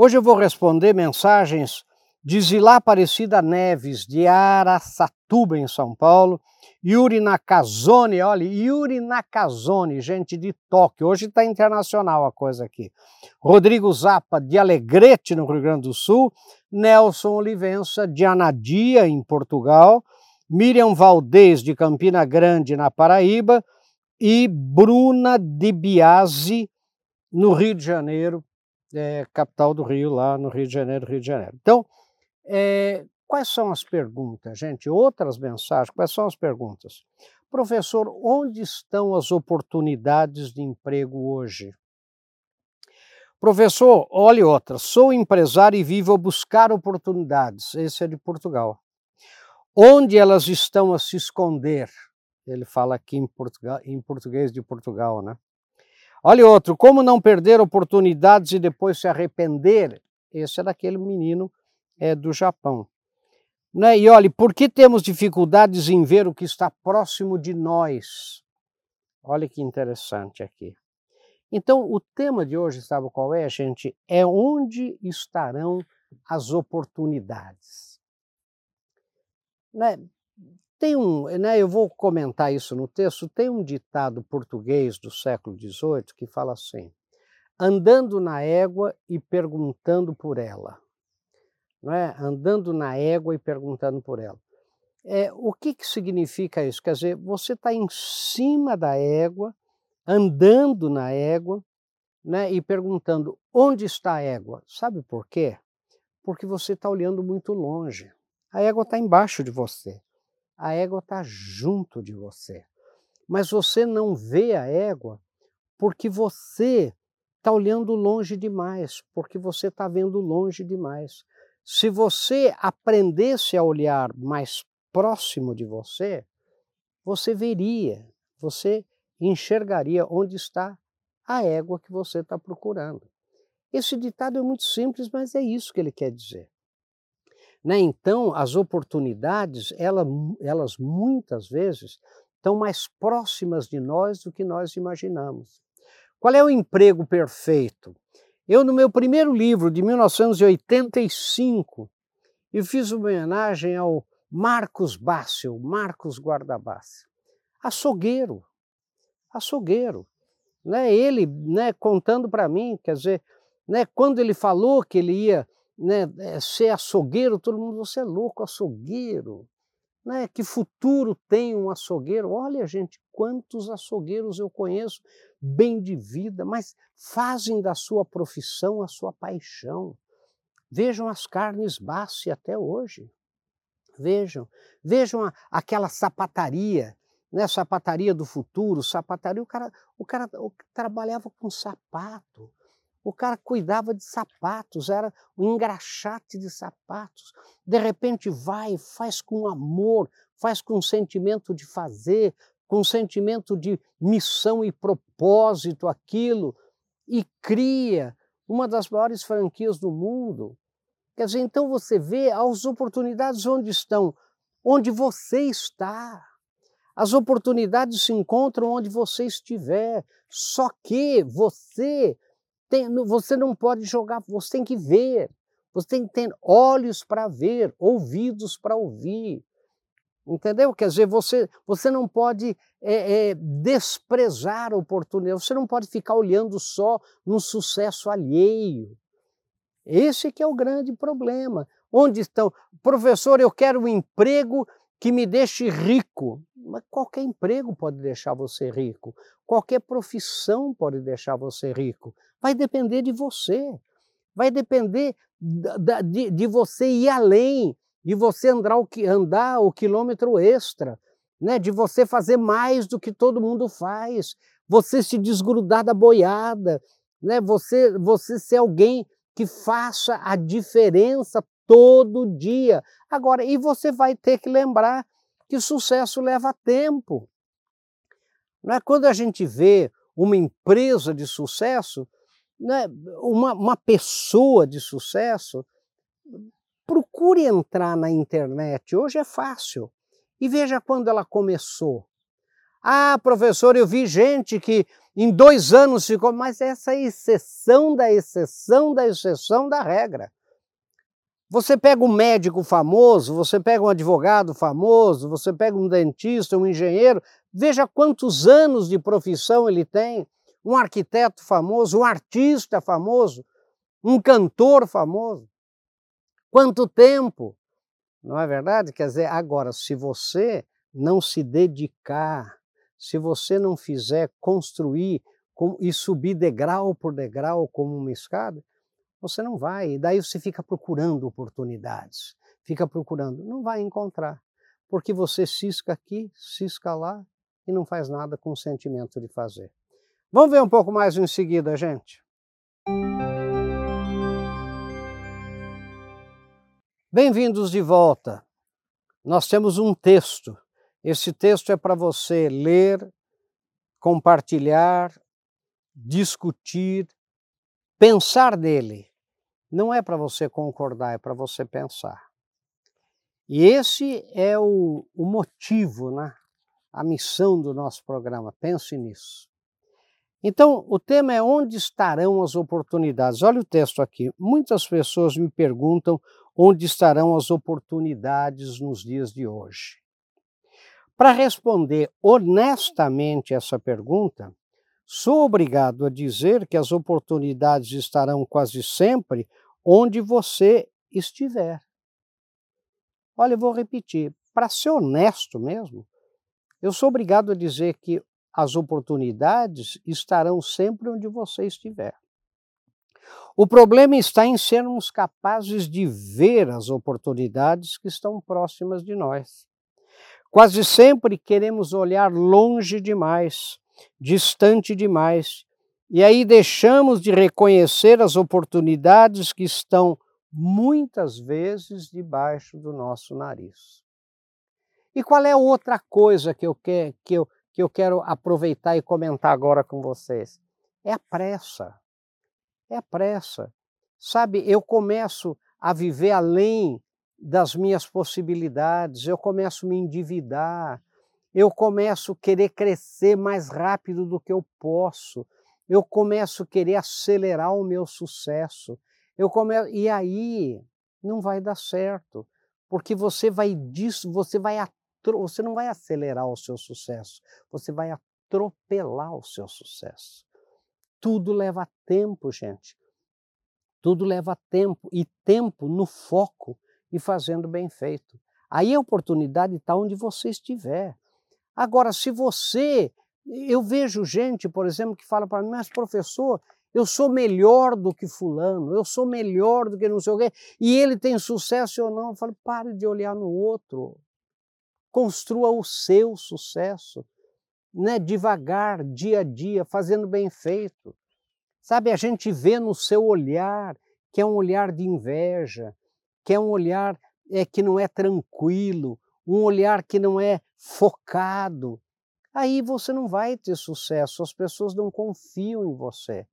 Hoje eu vou responder mensagens de Zilá Aparecida Neves, de Araçatuba, em São Paulo, Yuri Nakazone, olha, Yuri Nakazone, gente de Tóquio, hoje está internacional a coisa aqui. Rodrigo Zappa, de Alegrete, no Rio Grande do Sul, Nelson Olivença, de Anadia, em Portugal, Miriam Valdez, de Campina Grande, na Paraíba, e Bruna de Biase, no Rio de Janeiro, é, capital do Rio, lá no Rio de Janeiro, Rio de Janeiro. Então, é, quais são as perguntas, gente? Outras mensagens, quais são as perguntas? Professor, onde estão as oportunidades de emprego hoje? Professor, olhe outra. Sou empresário e vivo a buscar oportunidades. Esse é de Portugal. Onde elas estão a se esconder? Ele fala aqui em, português de Portugal, né? Olha outro. Como não perder oportunidades e depois se arrepender? Esse é daquele menino é, do Japão. Né? E olhe, por que temos dificuldades em ver o que está próximo de nós? Olha que interessante aqui. Então, o tema de hoje, sabe qual é, gente? É onde estarão as oportunidades. Né? Tem um, né, eu vou comentar isso no texto, tem um ditado português do século XVIII que fala assim: andando na égua e perguntando por ela não é? andando na égua e perguntando por ela. É, o que, que significa isso? Quer dizer, você está em cima da égua, andando na égua, né, e perguntando onde está a égua. Sabe por quê? Porque você está olhando muito longe. A égua está embaixo de você. A égua está junto de você. Mas você não vê a égua porque você está olhando longe demais, porque você está vendo longe demais. Se você aprendesse a olhar mais próximo de você, você veria, você enxergaria onde está a égua que você está procurando. Esse ditado é muito simples, mas é isso que ele quer dizer. Né? Então, as oportunidades, elas, muitas vezes estão mais próximas de nós do que nós imaginamos. Qual é o emprego perfeito? Eu, no meu primeiro livro, de 1985, eu fiz uma homenagem ao Marcos Bácio, Marcos Guardabassi, açougueiro, açougueiro. Né? Ele né, contando para mim, quer dizer, né, quando ele falou que ele ia né, eh, ser açougueiro, todo mundo, você é louco, açougueiro. Né? Que futuro tem um açougueiro? Olha, gente, quantos açougueiros eu conheço bem de vida, mas fazem da sua profissão a sua paixão. Vejam as carnes Bassi até hoje. Vejam, vejam a, aquela sapataria, né? sapataria do futuro, sapataria, o cara, o cara o, trabalhava com sapato, o cara cuidava de sapatos, era um engraxate de sapatos. De repente vai, faz com amor, faz com sentimento de fazer, com sentimento de missão e propósito aquilo e cria uma das maiores franquias do mundo. Quer dizer, então você vê as oportunidades onde estão, onde você está. As oportunidades se encontram onde você estiver. Só que você tem, você não pode jogar, você tem que ver. Você tem que ter olhos para ver, ouvidos para ouvir. Entendeu? Quer dizer, você, você não pode é, é, desprezar a oportunidade, você não pode ficar olhando só no sucesso alheio. Esse que é o grande problema. Onde estão? Professor, eu quero um emprego que me deixe rico. Mas qualquer emprego pode deixar você rico. Qualquer profissão pode deixar você rico. Vai depender de você. Vai depender de, de você ir além de você andar o, andar o quilômetro extra, né? de você fazer mais do que todo mundo faz, você se desgrudar da boiada, né? você, você ser alguém que faça a diferença todo dia. Agora, e você vai ter que lembrar que sucesso leva tempo. Não é? Quando a gente vê uma empresa de sucesso, né? uma, uma pessoa de sucesso, procure entrar na internet, hoje é fácil, e veja quando ela começou. Ah, professor, eu vi gente que Em dois anos ficou, mas essa é exceção da exceção da exceção da regra. Você pega um médico famoso, você pega um advogado famoso, você pega um dentista, um engenheiro, veja quantos anos de profissão ele tem, um arquiteto famoso, um artista famoso, um cantor famoso. Quanto tempo? Não é verdade? Quer dizer, agora, se você não se dedicar, se você não fizer construir e subir degrau por degrau como uma escada, você não vai. E daí você fica procurando oportunidades, fica procurando, não vai encontrar, porque você cisca aqui, cisca lá e não faz nada com o sentimento de fazer. Vamos ver um pouco mais em seguida, gente. Bem-vindos de volta. Nós temos um texto. Esse texto é para você ler, compartilhar, discutir, pensar nele. Não é para você concordar, é para você pensar. E esse é o, o motivo, né? a missão do nosso programa. Pense nisso. Então, o tema é onde estarão as oportunidades. Olha o texto aqui. Muitas pessoas me perguntam onde estarão as oportunidades nos dias de hoje. Para responder honestamente essa pergunta, sou obrigado a dizer que as oportunidades estarão quase sempre onde você estiver. Olha, eu vou repetir, para ser honesto mesmo, eu sou obrigado a dizer que as oportunidades estarão sempre onde você estiver. O problema está em sermos capazes de ver as oportunidades que estão próximas de nós. Quase sempre queremos olhar longe demais, distante demais, e aí deixamos de reconhecer as oportunidades que estão muitas vezes debaixo do nosso nariz. E qual é outra coisa que eu, que, que eu, que eu quero aproveitar e comentar agora com vocês? É a pressa. É a pressa. Sabe, eu começo a viver além das minhas possibilidades, eu começo a me endividar, eu começo a querer crescer mais rápido do que eu posso, eu começo a querer acelerar o meu sucesso. Eu começo, e aí não vai dar certo, porque você vai disso, você vai você não vai acelerar o seu sucesso, você vai atropelar o seu sucesso. Tudo leva tempo, gente. Tudo leva tempo e tempo no foco e fazendo bem feito. Aí a oportunidade está onde você estiver. Agora, se você. Eu vejo gente, por exemplo, que fala para mim, mas professor, eu sou melhor do que Fulano, eu sou melhor do que não sei o quê, e ele tem sucesso ou não. Eu falo, pare de olhar no outro. Construa o seu sucesso, né? devagar, dia a dia, fazendo bem feito. Sabe, a gente vê no seu olhar que é um olhar de inveja, que é um olhar é, que não é tranquilo, um olhar que não é focado. Aí você não vai ter sucesso, as pessoas não confiam em você.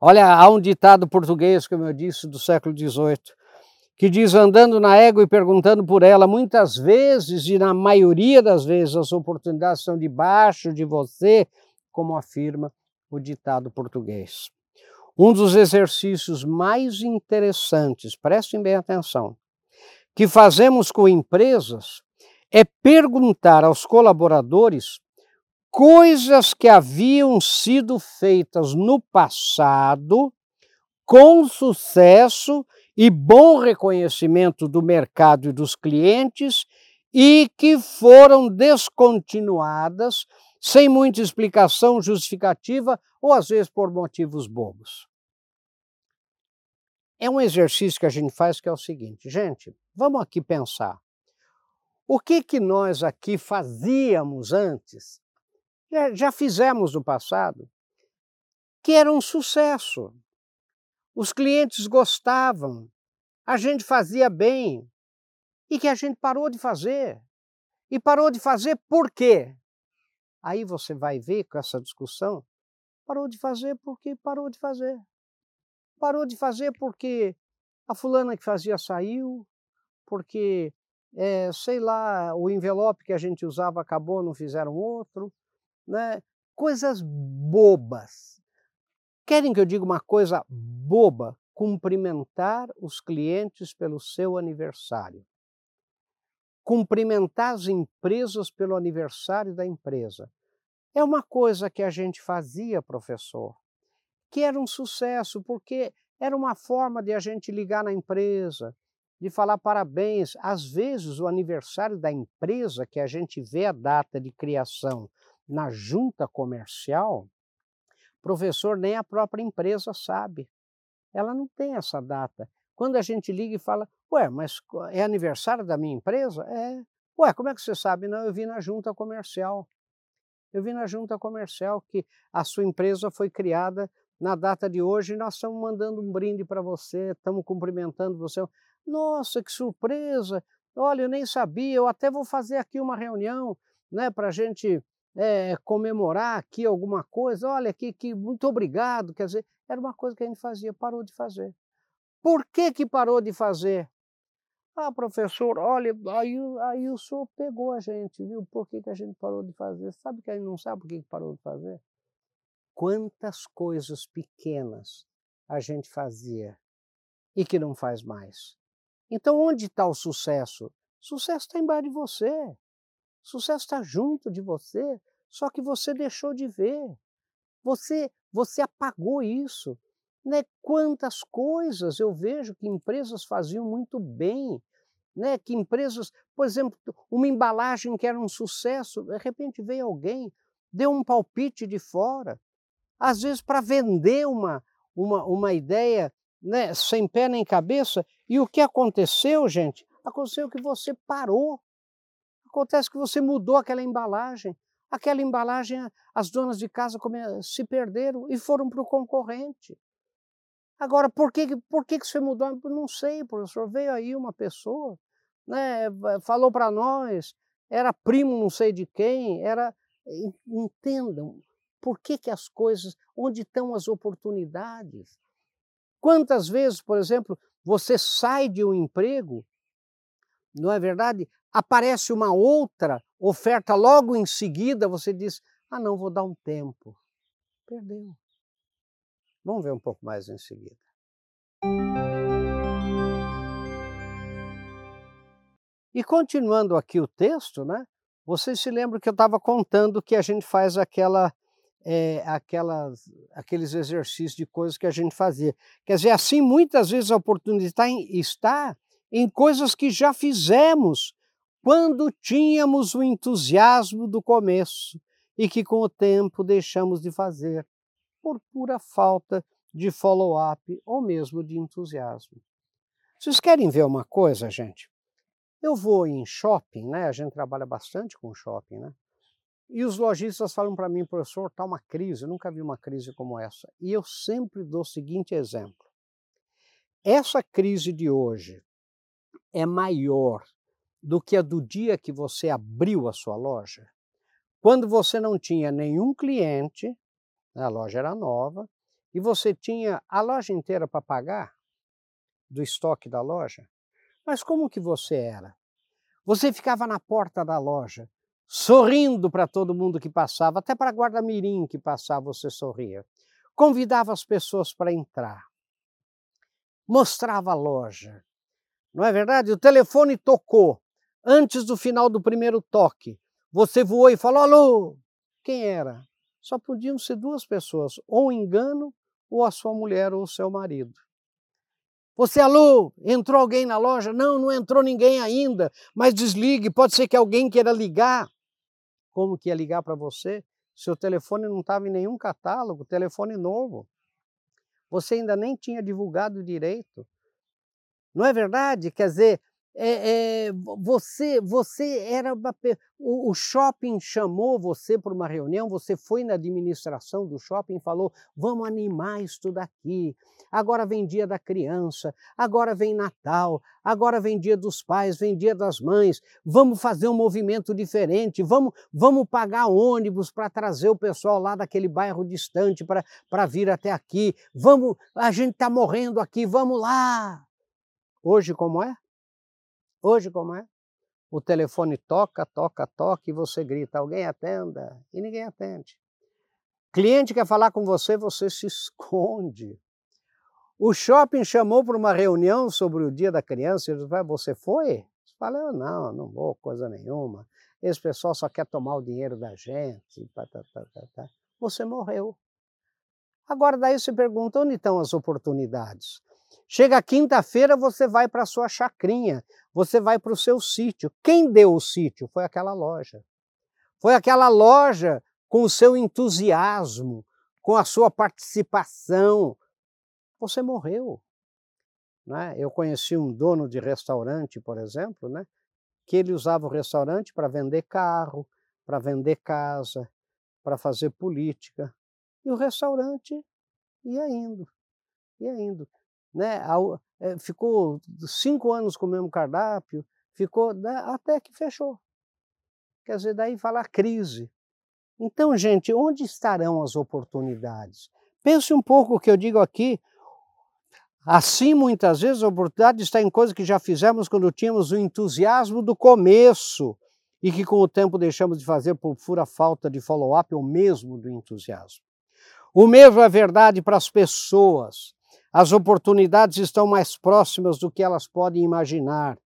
Olha, há um ditado português, como eu disse, do século XVIII, que diz andando na égua e perguntando por ela, muitas vezes e na maioria das vezes as oportunidades são debaixo de você, como afirma o ditado português. Um dos exercícios mais interessantes, prestem bem atenção, que fazemos com empresas é perguntar aos colaboradores coisas que haviam sido feitas no passado com sucesso e bom reconhecimento do mercado e dos clientes e que foram descontinuadas sem muita explicação justificativa ou às vezes por motivos bobos. É um exercício que a gente faz que é o seguinte, gente, vamos aqui pensar. O que que nós aqui fazíamos antes, já, já fizemos no passado, que era um sucesso. Os clientes gostavam, a gente fazia bem e que a gente parou de fazer. E parou de fazer por quê? Aí você vai ver com essa discussão, parou de fazer porque parou de fazer. Parou de fazer porque a fulana que fazia saiu, porque, é, sei lá, o envelope que a gente usava acabou, não fizeram outro, né? coisas bobas. Querem que eu diga uma coisa boba? Cumprimentar os clientes pelo seu aniversário. Cumprimentar as empresas pelo aniversário da empresa. É uma coisa que a gente fazia, professor, que era um sucesso, porque era uma forma de a gente ligar na empresa, de falar parabéns. Às vezes, o aniversário da empresa, que a gente vê a data de criação na junta comercial, professor, nem a própria empresa sabe. Ela não tem essa data. Quando a gente liga e fala, ué, mas é aniversário da minha empresa? É. Ué, como é que você sabe? Não, eu vi na junta comercial. Eu vi na junta comercial que a sua empresa foi criada na data de hoje e nós estamos mandando um brinde para você, estamos cumprimentando você. Nossa, que surpresa! Olha, eu nem sabia, eu até vou fazer aqui uma reunião né, para a gente é, comemorar aqui alguma coisa. Olha, que, que muito obrigado. Quer dizer, era uma coisa que a gente fazia, parou de fazer. Por que, que parou de fazer? Ah, professor, olha, aí, aí o senhor pegou a gente, viu? Por que, que a gente parou de fazer? Sabe que a gente não sabe por que, que parou de fazer? Quantas coisas pequenas a gente fazia e que não faz mais. Então, onde está o sucesso? Sucesso está embaixo de você. Sucesso está junto de você, só que você deixou de ver. Você, você apagou isso. Né? Quantas coisas eu vejo que empresas faziam muito bem né, que empresas, por exemplo, uma embalagem que era um sucesso, de repente veio alguém, deu um palpite de fora, às vezes para vender uma, uma, uma ideia né, sem pé nem cabeça, e o que aconteceu, gente? Aconteceu que você parou. Acontece que você mudou aquela embalagem. Aquela embalagem, as donas de casa se perderam e foram para o concorrente. Agora, por que, por que você mudou? Não sei, professor. Veio aí uma pessoa né, falou para nós, era primo não sei de quem, era entendam por que, que as coisas, onde estão as oportunidades. Quantas vezes, por exemplo, você sai de um emprego, não é verdade? Aparece uma outra oferta logo em seguida, você diz: ah, não, vou dar um tempo. Perdeu. Vamos ver um pouco mais em seguida. E continuando aqui o texto, né, vocês se lembram que eu estava contando que a gente faz aquela, é, aquelas, aqueles exercícios de coisas que a gente fazia. Quer dizer, assim, muitas vezes a oportunidade está em, está em coisas que já fizemos quando tínhamos o entusiasmo do começo e que com o tempo deixamos de fazer por pura falta de follow-up ou mesmo de entusiasmo. Vocês querem ver uma coisa, gente? Eu vou em shopping, né? A gente trabalha bastante com shopping, né? E os lojistas falam para mim, professor, está uma crise, eu nunca vi uma crise como essa. E eu sempre dou o seguinte exemplo. Essa crise de hoje é maior do que a do dia que você abriu a sua loja, quando você não tinha nenhum cliente, a loja era nova, e você tinha a loja inteira para pagar do estoque da loja. Mas como que você era? Você ficava na porta da loja, sorrindo para todo mundo que passava, até para a guarda-mirim que passava você sorria. Convidava as pessoas para entrar. Mostrava a loja. Não é verdade? O telefone tocou antes do final do primeiro toque. Você voou e falou: alô! Quem era? Só podiam ser duas pessoas, ou um engano, ou a sua mulher ou o seu marido. Você, alô, entrou alguém na loja? Não, não entrou ninguém ainda, mas desligue, pode ser que alguém queira ligar. Como que ia ligar para você? Seu telefone não estava em nenhum catálogo, telefone novo. Você ainda nem tinha divulgado direito. Não é verdade? Quer dizer, é, é, você, você era uma, o, o, shopping chamou você para uma reunião, você foi na administração do shopping e falou: vamos animar isso daqui. Agora vem dia da criança, agora vem Natal, agora vem dia dos pais, vem dia das mães. Vamos fazer um movimento diferente, vamos, vamos pagar ônibus para trazer o pessoal lá daquele bairro distante para vir até aqui. Vamos, a gente está morrendo aqui, vamos lá. Hoje, como é? Hoje, como é? O telefone toca, toca, toca e você grita: alguém atenda? E ninguém atende. Cliente quer falar com você, você se esconde. O shopping chamou para uma reunião sobre o dia da criança, ele disse, você foi? Você fala, não, não vou, coisa nenhuma. Esse pessoal só quer tomar o dinheiro da gente. Tá, tá, tá, você morreu. Agora daí você pergunta, onde estão as oportunidades? Chega quinta-feira, você vai para a sua chacrinha, você vai para o seu sítio. Quem deu o sítio? Foi aquela loja. Foi aquela loja com o seu entusiasmo, com a sua participação. Você morreu. Né? Eu conheci um dono de restaurante, por exemplo, né? que ele usava o restaurante para vender carro, para vender casa, para fazer política. E o restaurante ia indo, ia indo. Né? Eh, ficou cinco anos com o mesmo cardápio, ficou né, até que fechou. Quer dizer, daí fala a crise. Então, gente, onde estarão as oportunidades? Pense um pouco o que eu digo aqui. Assim, muitas vezes, a oportunidade está em coisas que já fizemos quando tínhamos o entusiasmo do começo e que com o tempo deixamos de fazer por pura falta de follow-up ou mesmo do entusiasmo. O mesmo é verdade para as pessoas. As oportunidades estão mais próximas do que elas podem imaginar.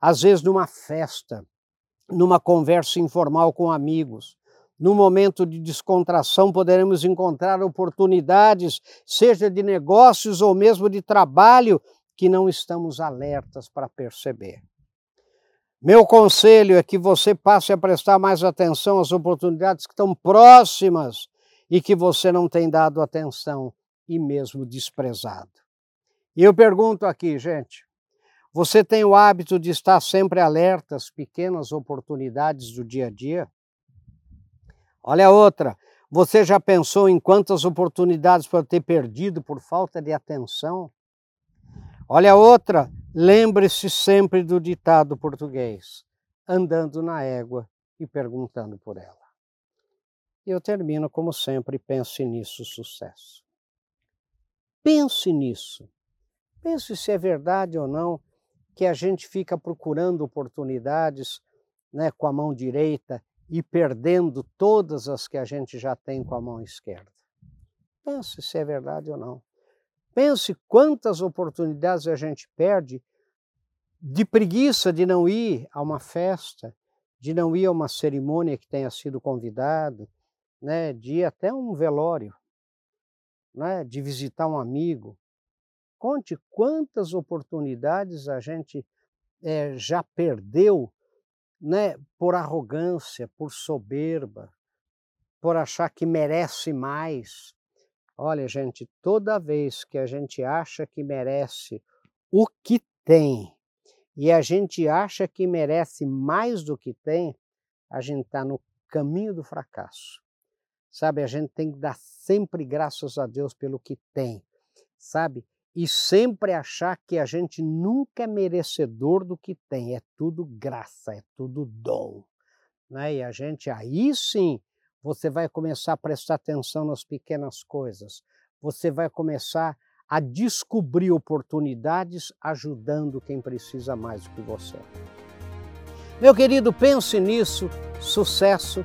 Às vezes, numa festa, numa conversa informal com amigos, no momento de descontração, poderemos encontrar oportunidades, seja de negócios ou mesmo de trabalho, que não estamos alertas para perceber. Meu conselho é que você passe a prestar mais atenção às oportunidades que estão próximas e que você não tem dado atenção e mesmo desprezado. E eu pergunto aqui, gente, você tem o hábito de estar sempre alerta às pequenas oportunidades do dia a dia? Olha a outra. Você já pensou em quantas oportunidades pode ter perdido por falta de atenção? Olha a outra. Lembre-se sempre do ditado português: andando na égua e perguntando por ela. Eu termino como sempre, pense nisso, sucesso. Pense nisso. Pense se é verdade ou não que a gente fica procurando oportunidades né, com a mão direita e perdendo todas as que a gente já tem com a mão esquerda. Pense se é verdade ou não. Pense quantas oportunidades a gente perde de preguiça de não ir a uma festa, de não ir a uma cerimônia que tenha sido convidado, né, de ir até um velório, né, de visitar um amigo. Conte quantas oportunidades a gente é, já perdeu né, por arrogância, por soberba, por achar que merece mais. Olha, gente, toda vez que a gente acha que merece o que tem e a gente acha que merece mais do que tem, a gente está no caminho do fracasso. Sabe, a gente tem que dar sempre graças a Deus pelo que tem, sabe? e sempre achar que a gente nunca é merecedor do que tem, é tudo graça, é tudo dom. Né? E a gente, aí sim, você vai começar a prestar atenção nas pequenas coisas, você vai começar a descobrir oportunidades ajudando quem precisa mais do que você. Meu querido, pense nisso, sucesso,